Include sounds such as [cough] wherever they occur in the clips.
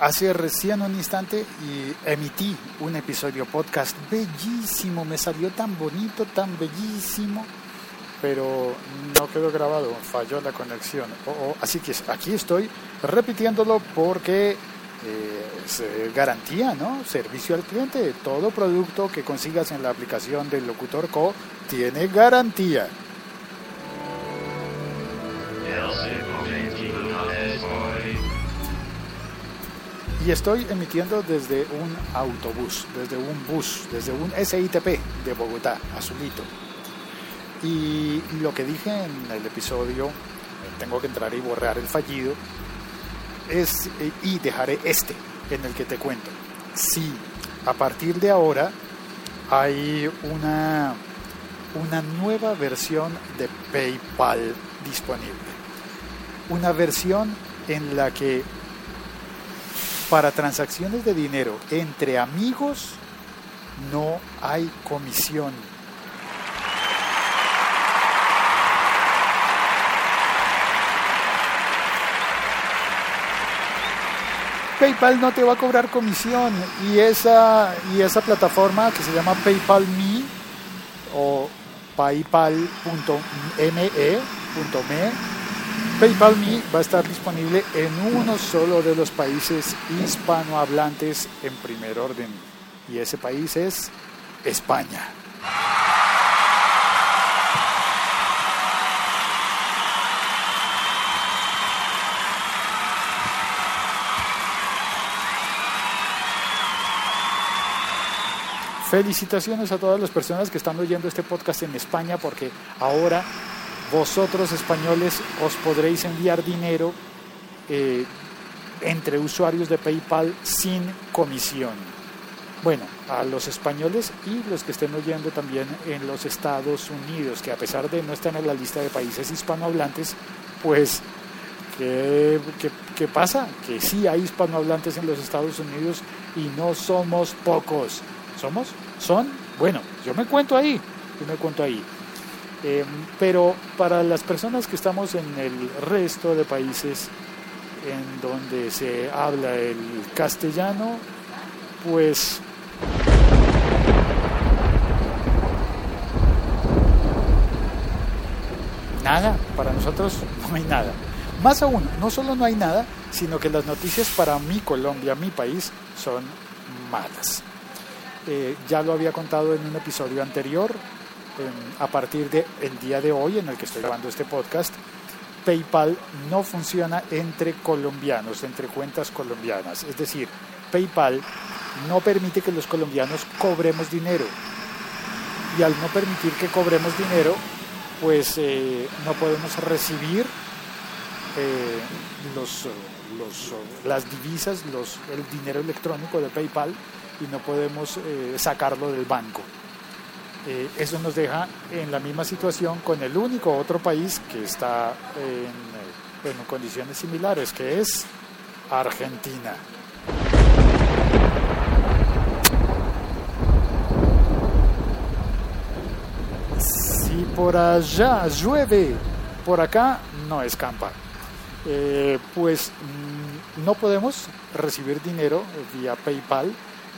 hace recién un instante y emití un episodio podcast bellísimo, me salió tan bonito, tan bellísimo, pero no quedó grabado, falló la conexión. así que aquí estoy repitiéndolo porque eh, es garantía, ¿no? Servicio al cliente. Todo producto que consigas en la aplicación del Locutor Co tiene garantía. Y estoy emitiendo desde un autobús, desde un bus, desde un SITP de Bogotá, azulito. Y lo que dije en el episodio, tengo que entrar y borrar el fallido, es, y dejaré este en el que te cuento. Si a partir de ahora hay una, una nueva versión de PayPal disponible. Una versión en la que para transacciones de dinero entre amigos no hay comisión. PayPal no te va a cobrar comisión y esa, y esa plataforma que se llama PayPal Me o paypal.me PayPal Me va a estar disponible en uno solo de los países hispanohablantes en primer orden y ese país es España. Felicitaciones a todas las personas que están oyendo este podcast en España porque ahora vosotros españoles os podréis enviar dinero eh, entre usuarios de PayPal sin comisión. Bueno, a los españoles y los que estén oyendo también en los Estados Unidos, que a pesar de no estar en la lista de países hispanohablantes, pues, ¿qué, qué pasa? Que sí hay hispanohablantes en los Estados Unidos y no somos pocos. ¿Somos? ¿Son? Bueno, yo me cuento ahí, yo me cuento ahí. Eh, pero para las personas que estamos en el resto de países en donde se habla el castellano, pues nada, para nosotros no hay nada. Más aún, no solo no hay nada, sino que las noticias para mi Colombia, mi país, son malas. Eh, ya lo había contado en un episodio anterior, a partir del el día de hoy en el que estoy grabando este podcast, PayPal no funciona entre colombianos, entre cuentas colombianas. Es decir, PayPal no permite que los colombianos cobremos dinero. Y al no permitir que cobremos dinero, pues eh, no podemos recibir eh, los, las divisas, los, el dinero electrónico de PayPal y no podemos eh, sacarlo del banco. Eh, eso nos deja en la misma situación con el único otro país que está en, en condiciones similares, que es Argentina. Si por allá llueve, por acá no escampa. Eh, pues mm, no podemos recibir dinero vía PayPal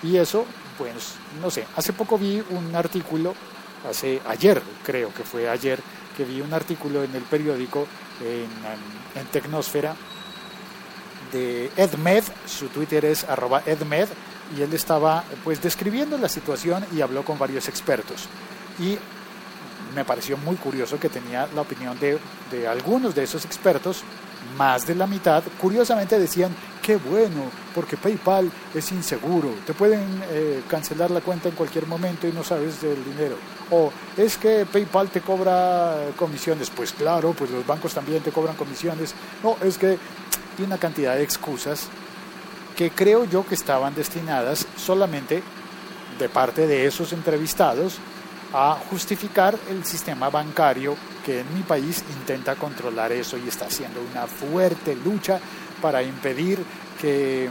y eso pues no sé, hace poco vi un artículo, hace ayer creo que fue ayer, que vi un artículo en el periódico en, en Tecnosfera de Edmed, su Twitter es arroba Edmed, y él estaba pues describiendo la situación y habló con varios expertos. Y me pareció muy curioso que tenía la opinión de, de algunos de esos expertos más de la mitad, curiosamente decían, qué bueno, porque PayPal es inseguro, te pueden eh, cancelar la cuenta en cualquier momento y no sabes del dinero. O es que PayPal te cobra comisiones, pues claro, pues los bancos también te cobran comisiones. No, es que hay una cantidad de excusas que creo yo que estaban destinadas solamente de parte de esos entrevistados a justificar el sistema bancario que en mi país intenta controlar eso y está haciendo una fuerte lucha para impedir que,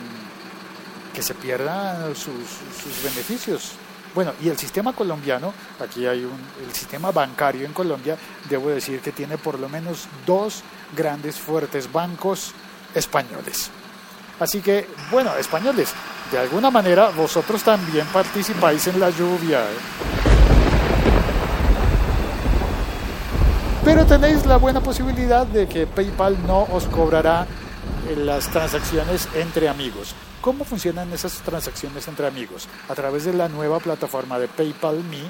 que se pierdan sus, sus beneficios. Bueno, y el sistema colombiano, aquí hay un, el sistema bancario en Colombia, debo decir que tiene por lo menos dos grandes fuertes bancos españoles. Así que, bueno, españoles, de alguna manera vosotros también participáis en la lluvia. Pero tenéis la buena posibilidad de que PayPal no os cobrará las transacciones entre amigos. ¿Cómo funcionan esas transacciones entre amigos? A través de la nueva plataforma de PayPal Me,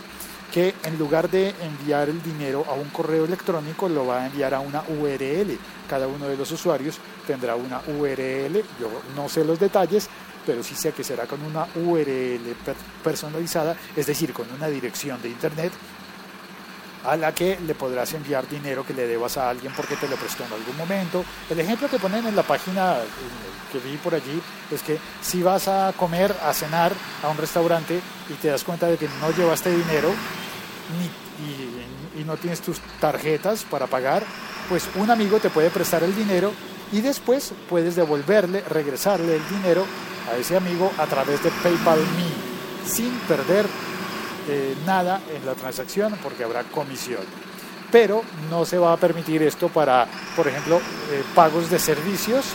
que en lugar de enviar el dinero a un correo electrónico, lo va a enviar a una URL. Cada uno de los usuarios tendrá una URL, yo no sé los detalles, pero sí sé que será con una URL personalizada, es decir, con una dirección de Internet a la que le podrás enviar dinero que le debas a alguien porque te lo prestó en algún momento. El ejemplo que ponen en la página eh, que vi por allí es que si vas a comer, a cenar a un restaurante y te das cuenta de que no llevaste dinero y, y no tienes tus tarjetas para pagar, pues un amigo te puede prestar el dinero y después puedes devolverle, regresarle el dinero a ese amigo a través de PayPal Me sin perder eh, nada en la transacción porque habrá comisión. Pero no se va a permitir esto para, por ejemplo, eh, pagos de servicios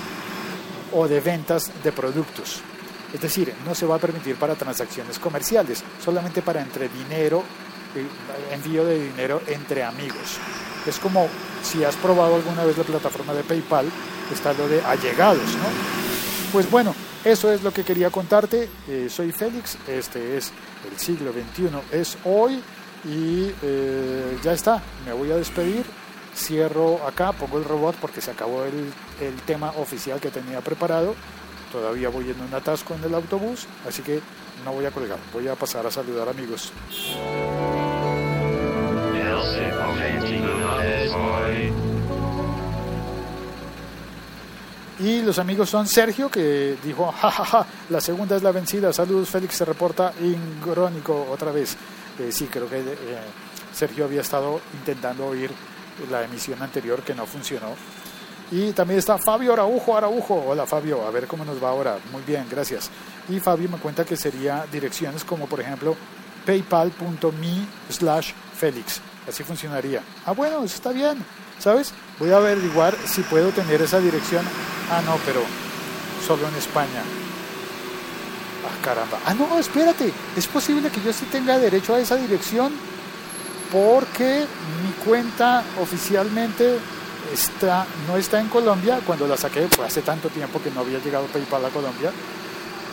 o de ventas de productos. Es decir, no se va a permitir para transacciones comerciales, solamente para entre dinero, eh, envío de dinero entre amigos. Es como si has probado alguna vez la plataforma de PayPal, está lo de allegados, ¿no? Pues bueno, eso es lo que quería contarte. soy Félix, este es el siglo XXI es hoy y eh, ya está, me voy a despedir, cierro acá, pongo el robot porque se acabó el, el tema oficial que tenía preparado, todavía voy en un atasco en el autobús, así que no voy a colgar, voy a pasar a saludar amigos. Y los amigos son Sergio, que dijo, jajaja, la segunda es la vencida. Saludos, Félix se reporta ingrónico otra vez. Eh, sí, creo que eh, Sergio había estado intentando oír la emisión anterior que no funcionó. Y también está Fabio Araujo, Araujo. Hola Fabio, a ver cómo nos va ahora. Muy bien, gracias. Y Fabio me cuenta que sería direcciones como por ejemplo paypal.me slash Félix. Así funcionaría. Ah, bueno, eso está bien. ¿Sabes? Voy a averiguar si puedo tener esa dirección. Ah, no, pero solo en España. Ah, caramba. Ah, no, espérate. Es posible que yo sí tenga derecho a esa dirección porque mi cuenta oficialmente está, no está en Colombia. Cuando la saqué, fue hace tanto tiempo que no había llegado PayPal a Colombia.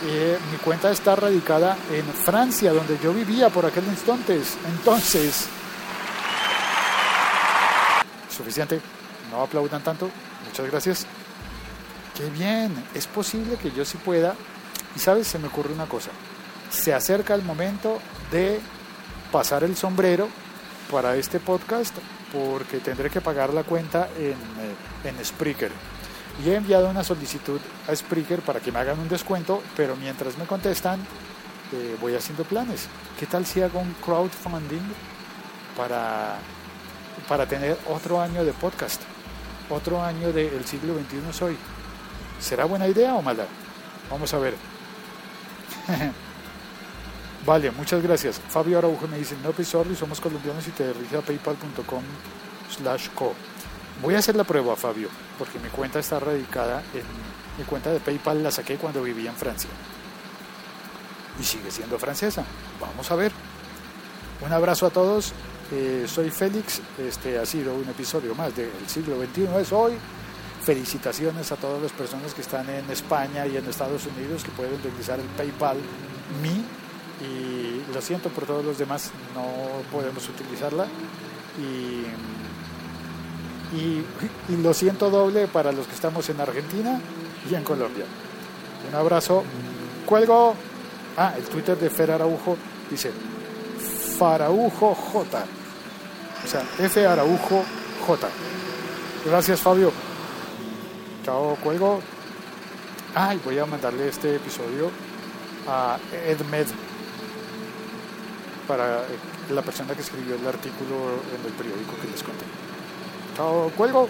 Eh, mi cuenta está radicada en Francia, donde yo vivía por aquel entonces. Entonces, suficiente, no aplaudan tanto, muchas gracias. Qué bien, es posible que yo sí pueda. Y sabes, se me ocurre una cosa, se acerca el momento de pasar el sombrero para este podcast porque tendré que pagar la cuenta en, eh, en Spreaker. Y he enviado una solicitud a Spreaker para que me hagan un descuento, pero mientras me contestan, eh, voy haciendo planes. ¿Qué tal si hago un crowdfunding para para tener otro año de podcast, otro año del siglo XXI soy. ¿Será buena idea o mala? Vamos a ver. [laughs] vale, muchas gracias. Fabio Araujo me dice, no pues sorry, somos colombianos y te dirige a paypal.com slash co. Voy a hacer la prueba, Fabio, porque mi cuenta está radicada en mi cuenta de PayPal la saqué cuando vivía en Francia. Y sigue siendo francesa. Vamos a ver. Un abrazo a todos eh, soy Félix, este ha sido un episodio más del siglo XXI, es hoy. Felicitaciones a todas las personas que están en España y en Estados Unidos que pueden utilizar el PayPal Me y lo siento por todos los demás, no podemos utilizarla y, y, y lo siento doble para los que estamos en Argentina y en Colombia. Un abrazo, cuelgo. Ah, el Twitter de Fer Araujo dice, Faraujo J. O sea, F Araujo J. Gracias, Fabio. Chao, cuelgo. Ay, voy a mandarle este episodio a Edmed para la persona que escribió el artículo en el periódico que les conté. Chao, cuelgo.